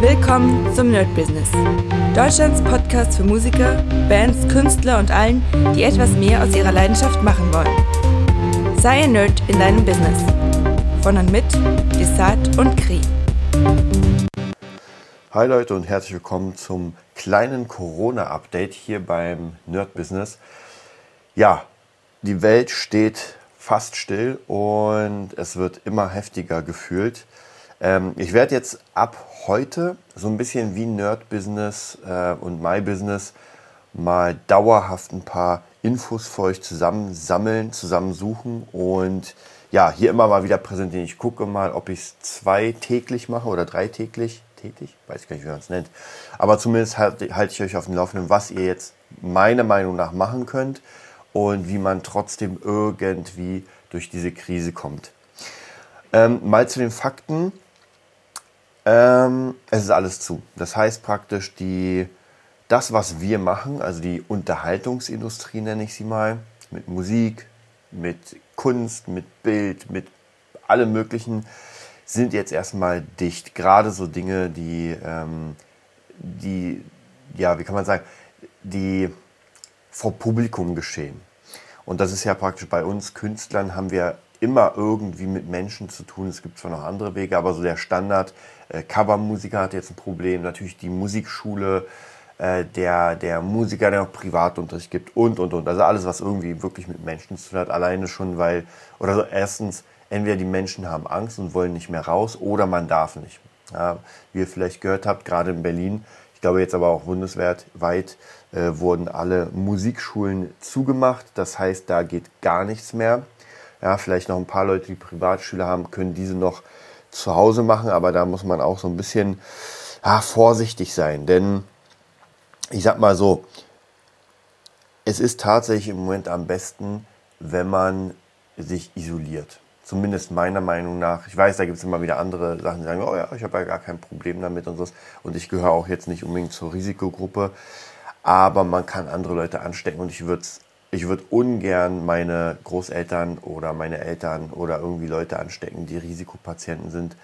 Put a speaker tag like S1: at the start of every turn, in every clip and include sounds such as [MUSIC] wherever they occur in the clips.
S1: Willkommen zum Nerd Business. Deutschlands Podcast für Musiker, Bands, Künstler und allen, die etwas mehr aus ihrer Leidenschaft machen wollen. Sei ein Nerd in deinem Business. Von und mit Desart und Kri.
S2: Hi Leute und herzlich willkommen zum kleinen Corona-Update hier beim Nerd Business. Ja, die Welt steht fast still und es wird immer heftiger gefühlt. Ähm, ich werde jetzt ab heute so ein bisschen wie Nerd Business äh, und My Business mal dauerhaft ein paar Infos für euch zusammen sammeln, zusammensuchen und ja, hier immer mal wieder präsentieren. Ich gucke mal, ob ich es zwei täglich mache oder drei täglich. Tätig? Weiß gar nicht, wie man es nennt. Aber zumindest halte halt ich euch auf dem Laufenden, was ihr jetzt meiner Meinung nach machen könnt und wie man trotzdem irgendwie durch diese Krise kommt. Ähm, mal zu den Fakten. Ähm, es ist alles zu. Das heißt praktisch, die, das, was wir machen, also die Unterhaltungsindustrie nenne ich sie mal, mit Musik, mit Kunst, mit Bild, mit allem Möglichen, sind jetzt erstmal dicht. Gerade so Dinge, die, ähm, die, ja, wie kann man sagen, die vor Publikum geschehen. Und das ist ja praktisch bei uns Künstlern haben wir immer irgendwie mit Menschen zu tun. Es gibt zwar noch andere Wege, aber so der Standard, äh, Covermusiker hat jetzt ein Problem, natürlich die Musikschule, äh, der, der Musiker, der noch Privatunterricht gibt und, und, und. Also alles, was irgendwie wirklich mit Menschen zu tun hat, alleine schon, weil, oder so erstens, entweder die Menschen haben Angst und wollen nicht mehr raus oder man darf nicht. Ja, wie ihr vielleicht gehört habt, gerade in Berlin, ich glaube jetzt aber auch bundesweit weit, äh, wurden alle Musikschulen zugemacht. Das heißt, da geht gar nichts mehr. Ja, vielleicht noch ein paar Leute, die Privatschüler haben, können diese noch zu Hause machen, aber da muss man auch so ein bisschen ja, vorsichtig sein. Denn ich sag mal so, es ist tatsächlich im Moment am besten, wenn man sich isoliert. Zumindest meiner Meinung nach. Ich weiß, da gibt es immer wieder andere Sachen, die sagen, oh ja, ich habe ja gar kein Problem damit und so. Und ich gehöre auch jetzt nicht unbedingt zur Risikogruppe. Aber man kann andere Leute anstecken und ich würde ich würde ungern meine Großeltern oder meine Eltern oder irgendwie Leute anstecken, die Risikopatienten sind.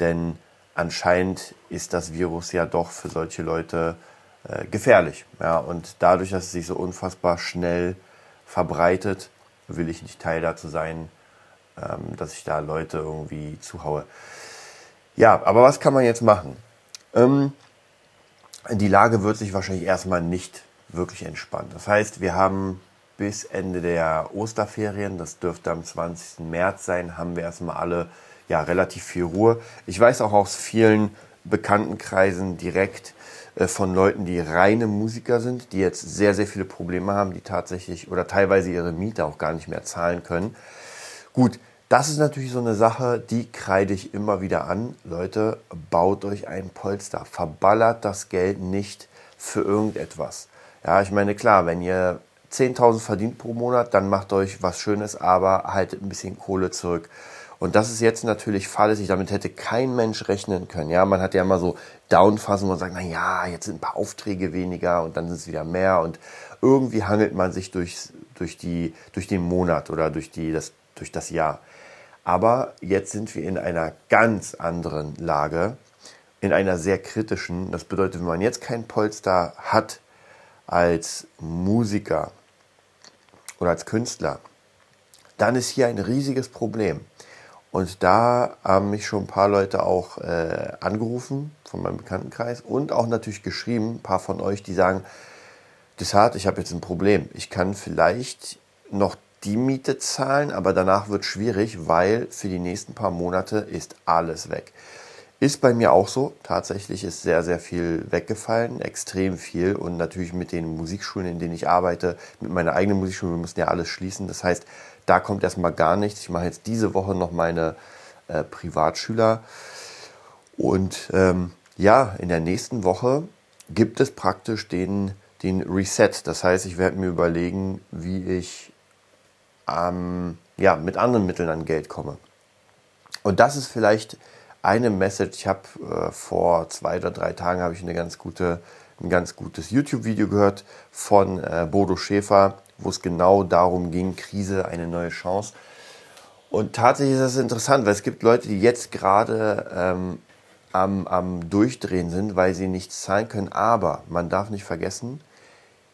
S2: Denn anscheinend ist das Virus ja doch für solche Leute äh, gefährlich. Ja, und dadurch, dass es sich so unfassbar schnell verbreitet, will ich nicht Teil dazu sein, ähm, dass ich da Leute irgendwie zuhaue. Ja, aber was kann man jetzt machen? Ähm, die Lage wird sich wahrscheinlich erstmal nicht wirklich entspannen. Das heißt, wir haben bis Ende der Osterferien, das dürfte am 20. März sein, haben wir erstmal alle ja relativ viel Ruhe. Ich weiß auch aus vielen Bekanntenkreisen direkt äh, von Leuten, die reine Musiker sind, die jetzt sehr, sehr viele Probleme haben, die tatsächlich oder teilweise ihre Miete auch gar nicht mehr zahlen können. Gut, das ist natürlich so eine Sache, die kreide ich immer wieder an. Leute, baut euch ein Polster. Verballert das Geld nicht für irgendetwas. Ja, ich meine, klar, wenn ihr 10.000 verdient pro Monat, dann macht euch was Schönes, aber haltet ein bisschen Kohle zurück. Und das ist jetzt natürlich fahrlässig, damit hätte kein Mensch rechnen können. Ja, man hat ja immer so Downphasen, man sagt, na ja, jetzt sind ein paar Aufträge weniger und dann sind es wieder mehr und irgendwie hangelt man sich durch, durch, die, durch den Monat oder durch, die, das, durch das Jahr. Aber jetzt sind wir in einer ganz anderen Lage, in einer sehr kritischen. Das bedeutet, wenn man jetzt kein Polster hat, als Musiker oder als Künstler, dann ist hier ein riesiges Problem. Und da haben mich schon ein paar Leute auch äh, angerufen von meinem Bekanntenkreis und auch natürlich geschrieben, ein paar von euch, die sagen, Desart, ich habe jetzt ein Problem. Ich kann vielleicht noch die Miete zahlen, aber danach wird schwierig, weil für die nächsten paar Monate ist alles weg. Ist bei mir auch so. Tatsächlich ist sehr, sehr viel weggefallen, extrem viel. Und natürlich mit den Musikschulen, in denen ich arbeite, mit meiner eigenen Musikschule, wir müssen ja alles schließen. Das heißt, da kommt erstmal gar nichts. Ich mache jetzt diese Woche noch meine äh, Privatschüler. Und ähm, ja, in der nächsten Woche gibt es praktisch den, den Reset. Das heißt, ich werde mir überlegen, wie ich ähm, ja, mit anderen Mitteln an Geld komme. Und das ist vielleicht eine Message. Ich habe äh, vor zwei oder drei Tagen habe ich eine ganz gute, ein ganz gutes YouTube-Video gehört von äh, Bodo Schäfer, wo es genau darum ging, Krise, eine neue Chance. Und tatsächlich ist das interessant, weil es gibt Leute, die jetzt gerade ähm, am, am Durchdrehen sind, weil sie nichts zahlen können. Aber man darf nicht vergessen,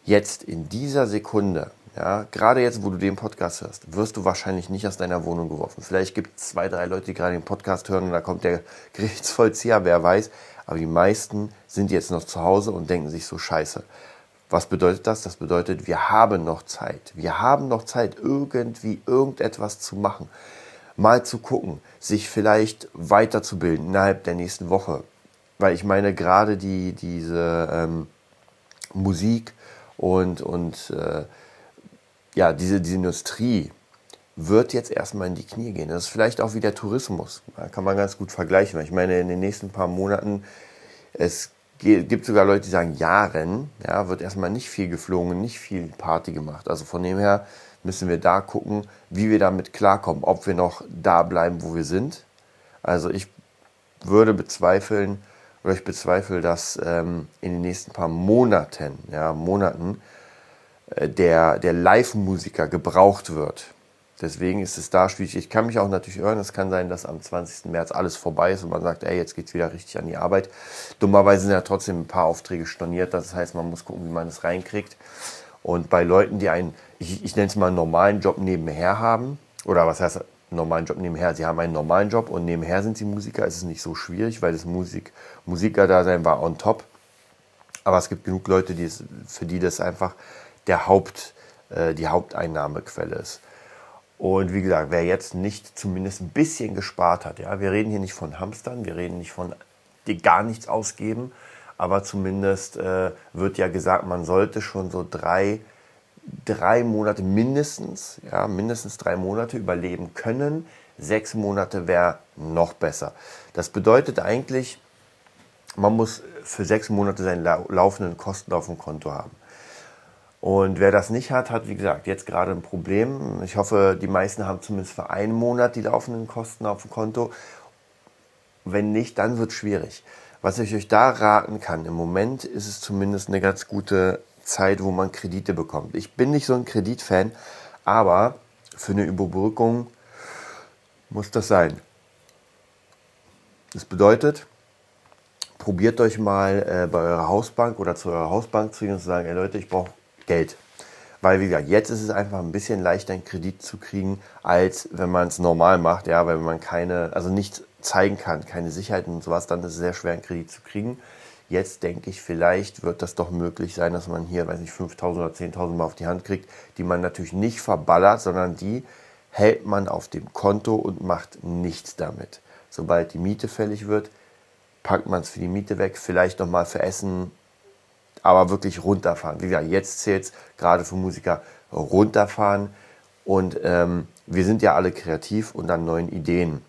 S2: jetzt in dieser Sekunde, ja, gerade jetzt, wo du den Podcast hörst, wirst du wahrscheinlich nicht aus deiner Wohnung geworfen. Vielleicht gibt es zwei, drei Leute, die gerade den Podcast hören und da kommt der [LAUGHS] Gerichtsvollzieher, wer weiß. Aber die meisten sind jetzt noch zu Hause und denken sich so scheiße. Was bedeutet das? Das bedeutet, wir haben noch Zeit. Wir haben noch Zeit, irgendwie irgendetwas zu machen. Mal zu gucken, sich vielleicht weiterzubilden innerhalb der nächsten Woche. Weil ich meine, gerade die, diese ähm, Musik und, und äh, ja, diese, diese Industrie wird jetzt erstmal in die Knie gehen. Das ist vielleicht auch wie der Tourismus. Da kann man ganz gut vergleichen. Ich meine, in den nächsten paar Monaten, es gibt sogar Leute, die sagen, Jahren, ja, wird erstmal nicht viel geflogen, nicht viel Party gemacht. Also von dem her müssen wir da gucken, wie wir damit klarkommen, ob wir noch da bleiben, wo wir sind. Also ich würde bezweifeln, oder ich bezweifle, dass ähm, in den nächsten paar Monaten, ja, Monaten, der, der Live-Musiker gebraucht wird. Deswegen ist es da schwierig. Ich kann mich auch natürlich irren. Es kann sein, dass am 20. März alles vorbei ist und man sagt, ey, jetzt geht's wieder richtig an die Arbeit. Dummerweise sind ja trotzdem ein paar Aufträge storniert. Das heißt, man muss gucken, wie man es reinkriegt. Und bei Leuten, die einen, ich, ich nenne es mal einen normalen Job nebenher haben, oder was heißt normalen Job nebenher? Sie haben einen normalen Job und nebenher sind sie Musiker. Es ist nicht so schwierig, weil das Musik, Musiker-Dasein war on top. Aber es gibt genug Leute, die es, für die das einfach der Haupt, äh, die Haupteinnahmequelle ist. Und wie gesagt, wer jetzt nicht zumindest ein bisschen gespart hat, ja, wir reden hier nicht von Hamstern, wir reden nicht von die gar nichts ausgeben, aber zumindest äh, wird ja gesagt, man sollte schon so drei, drei Monate mindestens, ja, mindestens drei Monate überleben können. Sechs Monate wäre noch besser. Das bedeutet eigentlich, man muss für sechs Monate seine laufenden Kosten auf dem Konto haben. Und wer das nicht hat, hat, wie gesagt, jetzt gerade ein Problem. Ich hoffe, die meisten haben zumindest für einen Monat die laufenden Kosten auf dem Konto. Wenn nicht, dann wird es schwierig. Was ich euch da raten kann, im Moment ist es zumindest eine ganz gute Zeit, wo man Kredite bekommt. Ich bin nicht so ein Kreditfan, aber für eine Überbrückung muss das sein. Das bedeutet, probiert euch mal äh, bei eurer Hausbank oder zu eurer Hausbank zu gehen und zu sagen, ey Leute, ich brauche Geld. Weil, wie gesagt, jetzt ist es einfach ein bisschen leichter, einen Kredit zu kriegen, als wenn man es normal macht, ja, weil man keine, also nicht zeigen kann, keine Sicherheiten und sowas, dann ist es sehr schwer, einen Kredit zu kriegen. Jetzt denke ich, vielleicht wird das doch möglich sein, dass man hier, weiß nicht, 5.000 oder 10.000 Mal auf die Hand kriegt, die man natürlich nicht verballert, sondern die hält man auf dem Konto und macht nichts damit. Sobald die Miete fällig wird, packt man es für die Miete weg, vielleicht nochmal für Essen aber wirklich runterfahren. Wie gesagt, jetzt zählt gerade für Musiker runterfahren. Und ähm, wir sind ja alle kreativ und an neuen Ideen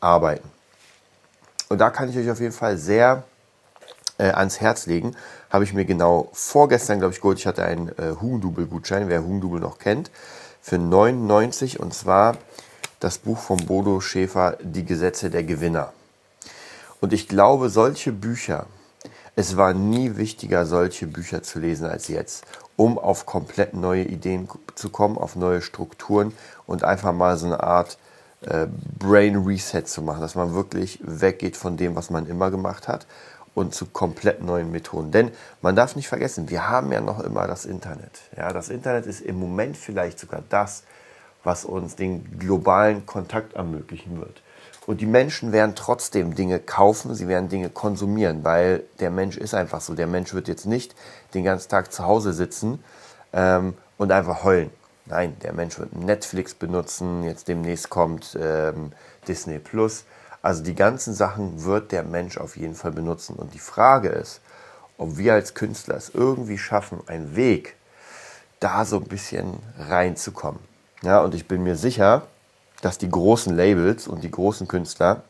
S2: arbeiten. Und da kann ich euch auf jeden Fall sehr äh, ans Herz legen. Habe ich mir genau vorgestern, glaube ich, geholt. Ich hatte einen äh, Hugendubel-Gutschein, wer Hugendubel noch kennt, für 99 und zwar das Buch von Bodo Schäfer, Die Gesetze der Gewinner. Und ich glaube, solche Bücher, es war nie wichtiger, solche Bücher zu lesen als jetzt, um auf komplett neue Ideen zu kommen, auf neue Strukturen und einfach mal so eine Art äh, Brain Reset zu machen, dass man wirklich weggeht von dem, was man immer gemacht hat und zu komplett neuen Methoden. Denn man darf nicht vergessen, wir haben ja noch immer das Internet. Ja, das Internet ist im Moment vielleicht sogar das, was uns den globalen Kontakt ermöglichen wird. Und die Menschen werden trotzdem Dinge kaufen, sie werden Dinge konsumieren, weil der Mensch ist einfach so. Der Mensch wird jetzt nicht den ganzen Tag zu Hause sitzen ähm, und einfach heulen. Nein, der Mensch wird Netflix benutzen, jetzt demnächst kommt ähm, Disney Plus. Also die ganzen Sachen wird der Mensch auf jeden Fall benutzen. Und die Frage ist, ob wir als Künstler es irgendwie schaffen, einen Weg da so ein bisschen reinzukommen. Ja, und ich bin mir sicher, dass die großen Labels und die großen Künstler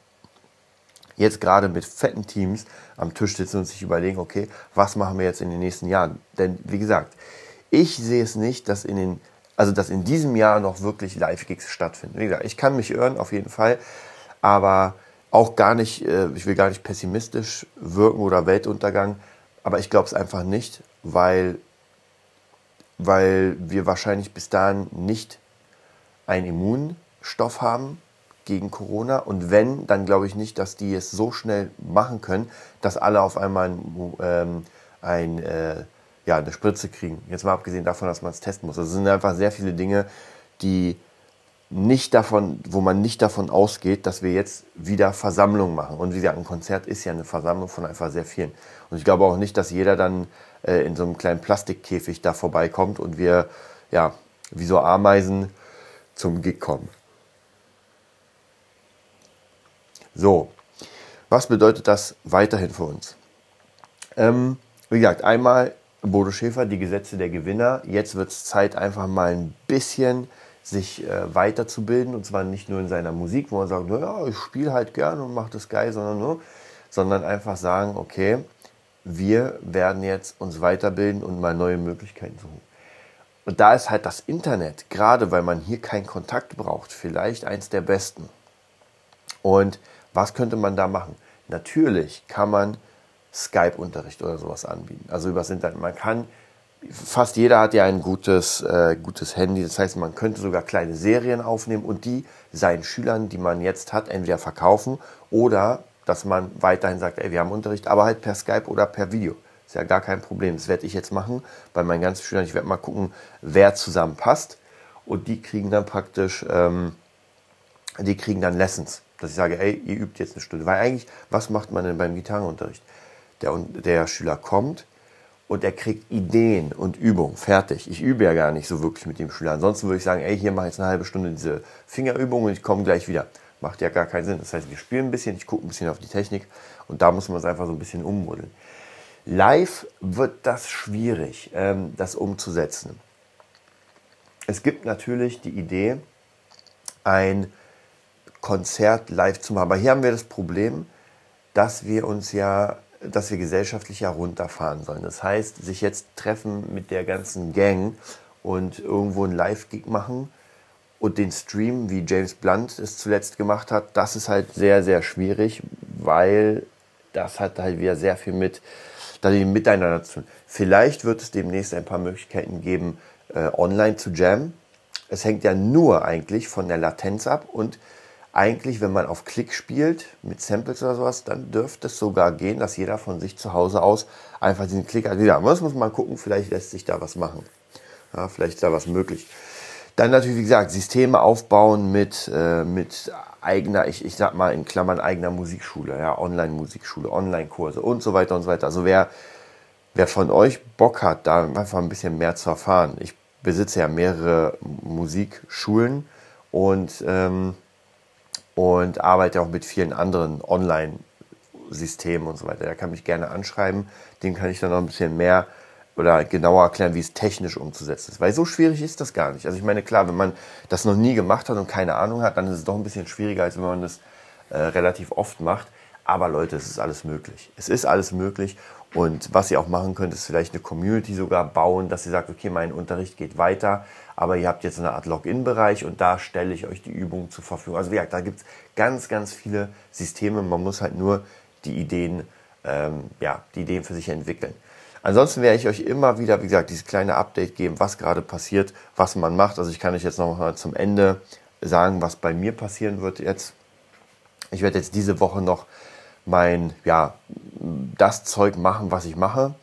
S2: jetzt gerade mit fetten Teams am Tisch sitzen und sich überlegen, okay, was machen wir jetzt in den nächsten Jahren? Denn wie gesagt, ich sehe es nicht, dass in den also dass in diesem Jahr noch wirklich Live-Gigs stattfinden. Wie gesagt, ich kann mich irren, auf jeden Fall, aber auch gar nicht, äh, ich will gar nicht pessimistisch wirken oder Weltuntergang, aber ich glaube es einfach nicht, weil, weil wir wahrscheinlich bis dahin nicht ein Immun Stoff haben gegen Corona. Und wenn, dann glaube ich nicht, dass die es so schnell machen können, dass alle auf einmal ein, ähm, ein, äh, ja, eine Spritze kriegen. Jetzt mal abgesehen davon, dass man es testen muss. Also es sind einfach sehr viele Dinge, die nicht davon, wo man nicht davon ausgeht, dass wir jetzt wieder Versammlungen machen. Und wie gesagt, ein Konzert ist ja eine Versammlung von einfach sehr vielen. Und ich glaube auch nicht, dass jeder dann äh, in so einem kleinen Plastikkäfig da vorbeikommt und wir, ja, wie so Ameisen zum Gig kommen. So, was bedeutet das weiterhin für uns? Ähm, wie gesagt, einmal Bodo Schäfer, die Gesetze der Gewinner. Jetzt wird es Zeit, einfach mal ein bisschen sich äh, weiterzubilden und zwar nicht nur in seiner Musik, wo man sagt, naja, ich spiele halt gerne und mache das geil, sondern nur, sondern einfach sagen, okay, wir werden jetzt uns weiterbilden und mal neue Möglichkeiten suchen. Und da ist halt das Internet, gerade weil man hier keinen Kontakt braucht, vielleicht eins der besten. Und was könnte man da machen? Natürlich kann man Skype-Unterricht oder sowas anbieten. Also übers Internet. Man kann fast jeder hat ja ein gutes, äh, gutes Handy. Das heißt, man könnte sogar kleine Serien aufnehmen und die seinen Schülern, die man jetzt hat, entweder verkaufen oder dass man weiterhin sagt, ey, wir haben Unterricht, aber halt per Skype oder per Video. Ist ja gar kein Problem. Das werde ich jetzt machen bei meinen ganzen Schülern. Ich werde mal gucken, wer zusammenpasst und die kriegen dann praktisch, ähm, die kriegen dann Lessons. Dass ich sage, ey, ihr übt jetzt eine Stunde. Weil eigentlich, was macht man denn beim Gitarrenunterricht? Der, der Schüler kommt, und er kriegt Ideen und Übungen. Fertig. Ich übe ja gar nicht so wirklich mit dem Schüler. Ansonsten würde ich sagen, ey, hier mache ich jetzt eine halbe Stunde diese Fingerübung und ich komme gleich wieder. Macht ja gar keinen Sinn. Das heißt, wir spielen ein bisschen, ich gucke ein bisschen auf die Technik und da muss man es einfach so ein bisschen ummodeln. Live wird das schwierig, ähm, das umzusetzen. Es gibt natürlich die Idee, ein Konzert live zu machen. Aber hier haben wir das Problem, dass wir uns ja dass wir gesellschaftlich ja runterfahren sollen. Das heißt, sich jetzt treffen mit der ganzen Gang und irgendwo einen Live-Gig machen und den Stream, wie James Blunt es zuletzt gemacht hat, das ist halt sehr, sehr schwierig, weil das hat halt wieder sehr viel mit miteinander zu tun. Vielleicht wird es demnächst ein paar Möglichkeiten geben, äh, online zu jammen. Es hängt ja nur eigentlich von der Latenz ab und eigentlich, wenn man auf Klick spielt mit Samples oder sowas, dann dürfte es sogar gehen, dass jeder von sich zu Hause aus einfach diesen Klick hat. Ja, das muss man gucken, vielleicht lässt sich da was machen. Ja, vielleicht ist da was möglich. Dann natürlich, wie gesagt, Systeme aufbauen mit, äh, mit eigener, ich, ich sag mal in Klammern eigener Musikschule, ja, Online-Musikschule, Online-Kurse und so weiter und so weiter. Also wer, wer von euch Bock hat, da einfach ein bisschen mehr zu erfahren. Ich besitze ja mehrere Musikschulen und ähm, und arbeite auch mit vielen anderen Online-Systemen und so weiter. Da kann mich gerne anschreiben. Den kann ich dann noch ein bisschen mehr oder genauer erklären, wie es technisch umzusetzen ist. Weil so schwierig ist das gar nicht. Also ich meine, klar, wenn man das noch nie gemacht hat und keine Ahnung hat, dann ist es doch ein bisschen schwieriger, als wenn man das äh, relativ oft macht. Aber Leute, es ist alles möglich. Es ist alles möglich. Und was ihr auch machen könnt, ist vielleicht eine Community sogar bauen, dass ihr sagt, okay, mein Unterricht geht weiter, aber ihr habt jetzt eine Art Login-Bereich und da stelle ich euch die Übungen zur Verfügung. Also wie gesagt, da gibt es ganz, ganz viele Systeme. Man muss halt nur die Ideen, ähm, ja, die Ideen für sich entwickeln. Ansonsten werde ich euch immer wieder, wie gesagt, dieses kleine Update geben, was gerade passiert, was man macht. Also ich kann euch jetzt noch mal zum Ende sagen, was bei mir passieren wird jetzt. Ich werde jetzt diese Woche noch mein, ja, das Zeug machen, was ich mache.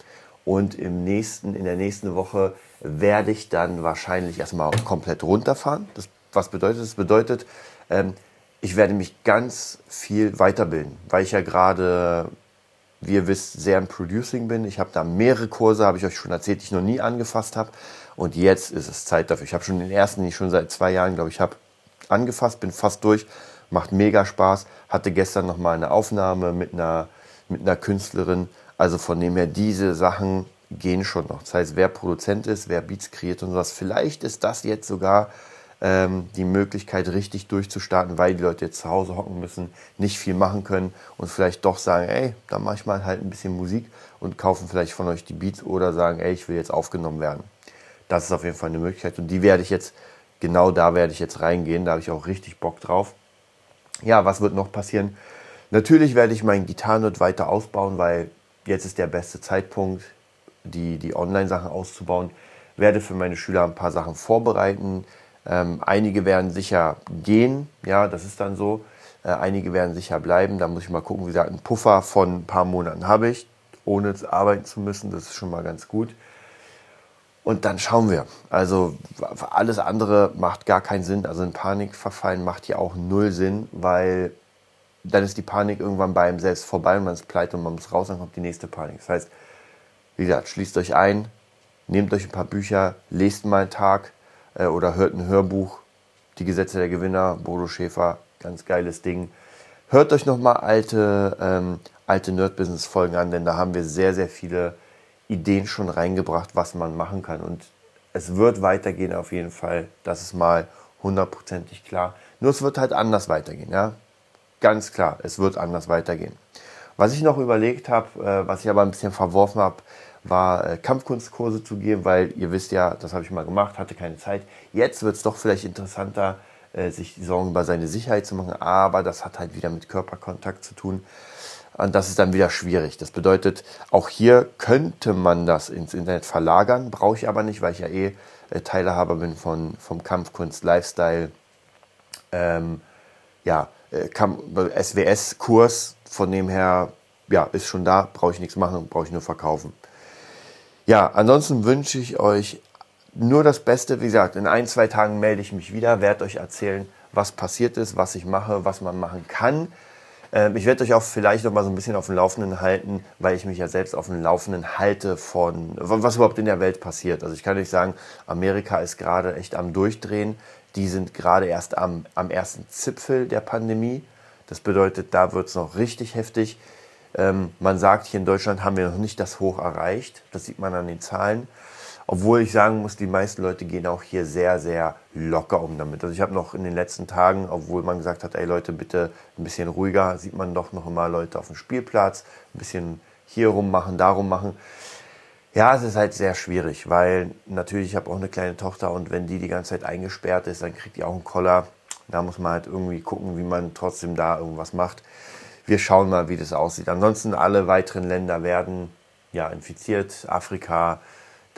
S2: Und im nächsten, in der nächsten Woche werde ich dann wahrscheinlich erstmal komplett runterfahren. Das, was bedeutet das? bedeutet, ähm, ich werde mich ganz viel weiterbilden, weil ich ja gerade, wie ihr wisst, sehr im Producing bin. Ich habe da mehrere Kurse, habe ich euch schon erzählt, die ich noch nie angefasst habe. Und jetzt ist es Zeit dafür. Ich habe schon den ersten, den ich schon seit zwei Jahren, glaube ich, habe angefasst, bin fast durch macht mega Spaß. Hatte gestern noch mal eine Aufnahme mit einer, mit einer Künstlerin. Also von dem her, diese Sachen gehen schon noch. Das heißt, wer Produzent ist, wer Beats kreiert und sowas, vielleicht ist das jetzt sogar ähm, die Möglichkeit, richtig durchzustarten, weil die Leute jetzt zu Hause hocken müssen, nicht viel machen können und vielleicht doch sagen, ey, da mache ich mal halt ein bisschen Musik und kaufen vielleicht von euch die Beats oder sagen, ey, ich will jetzt aufgenommen werden. Das ist auf jeden Fall eine Möglichkeit und die werde ich jetzt, genau da werde ich jetzt reingehen, da habe ich auch richtig Bock drauf ja, was wird noch passieren? Natürlich werde ich meinen Gitarrenort weiter ausbauen, weil jetzt ist der beste Zeitpunkt, die, die Online-Sachen auszubauen. Werde für meine Schüler ein paar Sachen vorbereiten. Ähm, einige werden sicher gehen, ja, das ist dann so. Äh, einige werden sicher bleiben. Da muss ich mal gucken, wie gesagt, einen Puffer von ein paar Monaten habe ich, ohne arbeiten zu müssen. Das ist schon mal ganz gut. Und dann schauen wir. Also alles andere macht gar keinen Sinn. Also in Panik verfallen macht ja auch null Sinn, weil dann ist die Panik irgendwann bei einem selbst vorbei und man ist pleite und man muss raus, dann kommt die nächste Panik. Das heißt, wie gesagt, schließt euch ein, nehmt euch ein paar Bücher, lest mal einen Tag äh, oder hört ein Hörbuch. Die Gesetze der Gewinner, Bodo Schäfer, ganz geiles Ding. Hört euch nochmal alte, ähm, alte Nerd-Business-Folgen an, denn da haben wir sehr, sehr viele Ideen schon reingebracht, was man machen kann. Und es wird weitergehen auf jeden Fall. Das ist mal hundertprozentig klar. Nur es wird halt anders weitergehen. Ja? Ganz klar, es wird anders weitergehen. Was ich noch überlegt habe, äh, was ich aber ein bisschen verworfen habe, war äh, Kampfkunstkurse zu geben, weil ihr wisst ja, das habe ich mal gemacht, hatte keine Zeit. Jetzt wird es doch vielleicht interessanter, äh, sich Sorgen über seine Sicherheit zu machen, aber das hat halt wieder mit Körperkontakt zu tun. Und das ist dann wieder schwierig. Das bedeutet, auch hier könnte man das ins Internet verlagern, brauche ich aber nicht, weil ich ja eh äh, Teilhaber bin von, vom Kampfkunst Lifestyle. Ähm, ja, äh, SWS-Kurs, von dem her, ja, ist schon da, brauche ich nichts machen, brauche ich nur verkaufen. Ja, ansonsten wünsche ich euch nur das Beste. Wie gesagt, in ein, zwei Tagen melde ich mich wieder, werde euch erzählen, was passiert ist, was ich mache, was man machen kann. Ähm, ich werde euch auch vielleicht noch mal so ein bisschen auf dem Laufenden halten, weil ich mich ja selbst auf dem Laufenden halte von, was überhaupt in der Welt passiert. Also ich kann euch sagen, Amerika ist gerade echt am Durchdrehen. Die sind gerade erst am, am ersten Zipfel der Pandemie. Das bedeutet, da wird es noch richtig heftig. Ähm, man sagt, hier in Deutschland haben wir noch nicht das Hoch erreicht. Das sieht man an den Zahlen. Obwohl ich sagen muss, die meisten Leute gehen auch hier sehr, sehr locker um damit. Also ich habe noch in den letzten Tagen, obwohl man gesagt hat, ey Leute, bitte ein bisschen ruhiger, sieht man doch noch immer Leute auf dem Spielplatz, ein bisschen hier rummachen, darum machen. Ja, es ist halt sehr schwierig, weil natürlich, ich habe auch eine kleine Tochter und wenn die die ganze Zeit eingesperrt ist, dann kriegt die auch einen Koller. Da muss man halt irgendwie gucken, wie man trotzdem da irgendwas macht. Wir schauen mal, wie das aussieht. Ansonsten alle weiteren Länder werden ja infiziert. Afrika,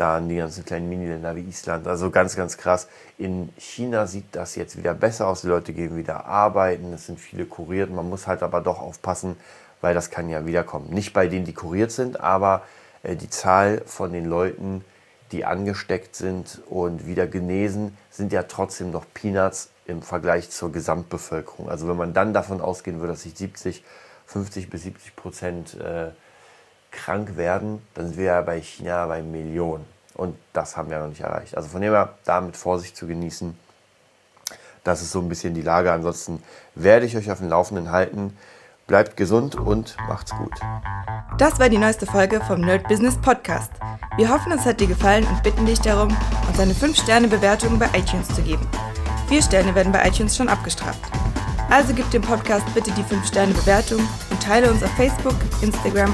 S2: dann die ganzen kleinen Miniländer wie Island. Also ganz, ganz krass. In China sieht das jetzt wieder besser aus. Die Leute gehen wieder arbeiten. Es sind viele kuriert. Man muss halt aber doch aufpassen, weil das kann ja wiederkommen. Nicht bei denen, die kuriert sind, aber äh, die Zahl von den Leuten, die angesteckt sind und wieder genesen, sind ja trotzdem noch Peanuts im Vergleich zur Gesamtbevölkerung. Also wenn man dann davon ausgehen würde, dass sich 70, 50 bis 70 Prozent äh, krank werden, dann sind wir ja bei China bei Millionen. Und das haben wir noch nicht erreicht. Also von dem her, da mit Vorsicht zu genießen. Das ist so ein bisschen die Lage. Ansonsten werde ich euch auf dem Laufenden halten. Bleibt gesund und macht's gut.
S1: Das war die neueste Folge vom Nerd Business Podcast. Wir hoffen, es hat dir gefallen und bitten dich darum, uns eine 5-Sterne-Bewertung bei iTunes zu geben. Vier Sterne werden bei iTunes schon abgestraft. Also gib dem Podcast bitte die 5-Sterne-Bewertung und teile uns auf Facebook, Instagram